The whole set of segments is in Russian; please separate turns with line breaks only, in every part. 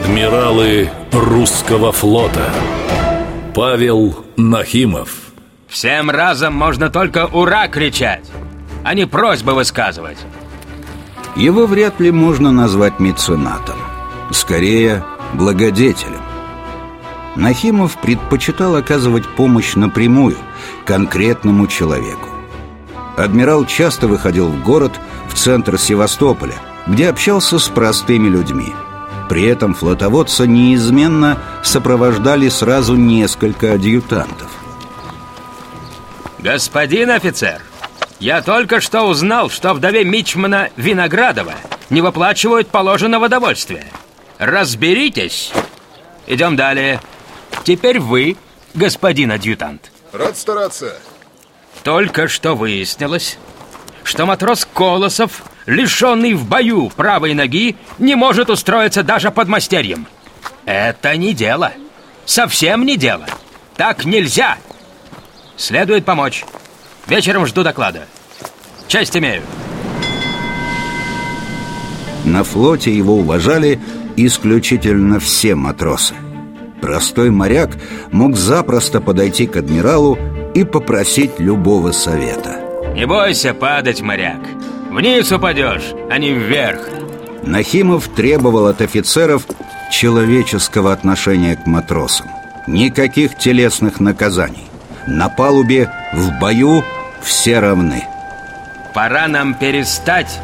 Адмиралы русского флота. Павел Нахимов.
Всем разом можно только «Ура!» кричать, а не просьбы высказывать.
Его вряд ли можно назвать меценатом Скорее, благодетелем. Нахимов предпочитал оказывать помощь напрямую, конкретному человеку. Адмирал часто выходил в город, в центр Севастополя, где общался с простыми людьми – при этом флотоводца неизменно сопровождали сразу несколько адъютантов.
Господин офицер, я только что узнал, что вдове Мичмана Виноградова не выплачивают положенного довольствия. Разберитесь. Идем далее. Теперь вы, господин адъютант.
Рад стараться.
Только что выяснилось, что матрос Колосов лишенный в бою правой ноги, не может устроиться даже под мастерьем. Это не дело. Совсем не дело. Так нельзя. Следует помочь. Вечером жду доклада. Честь имею.
На флоте его уважали исключительно все матросы. Простой моряк мог запросто подойти к адмиралу и попросить любого совета.
Не бойся падать, моряк. Вниз упадешь, а не вверх.
Нахимов требовал от офицеров человеческого отношения к матросам. Никаких телесных наказаний. На палубе, в бою все равны.
Пора нам перестать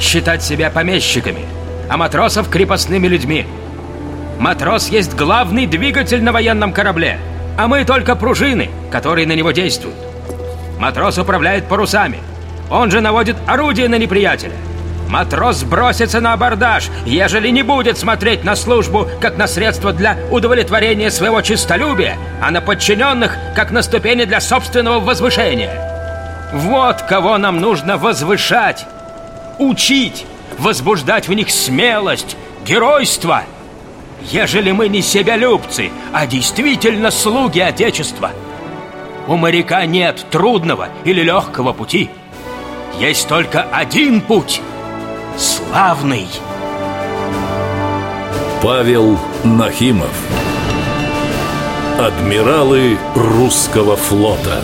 считать себя помещиками А матросов крепостными людьми. Матрос есть главный двигатель на военном корабле А мы только пружины, которые на него действуют Матрос управляет парусами – он же наводит орудие на неприятеля. Матрос бросится на абордаж, ежели не будет смотреть на службу, как на средство для удовлетворения своего честолюбия, а на подчиненных, как на ступени для собственного возвышения. Вот кого нам нужно возвышать, учить, возбуждать в них смелость, геройство. Ежели мы не себялюбцы, а действительно слуги Отечества. У моряка нет трудного или легкого пути – есть только один путь Славный.
Павел Нахимов. Адмиралы русского флота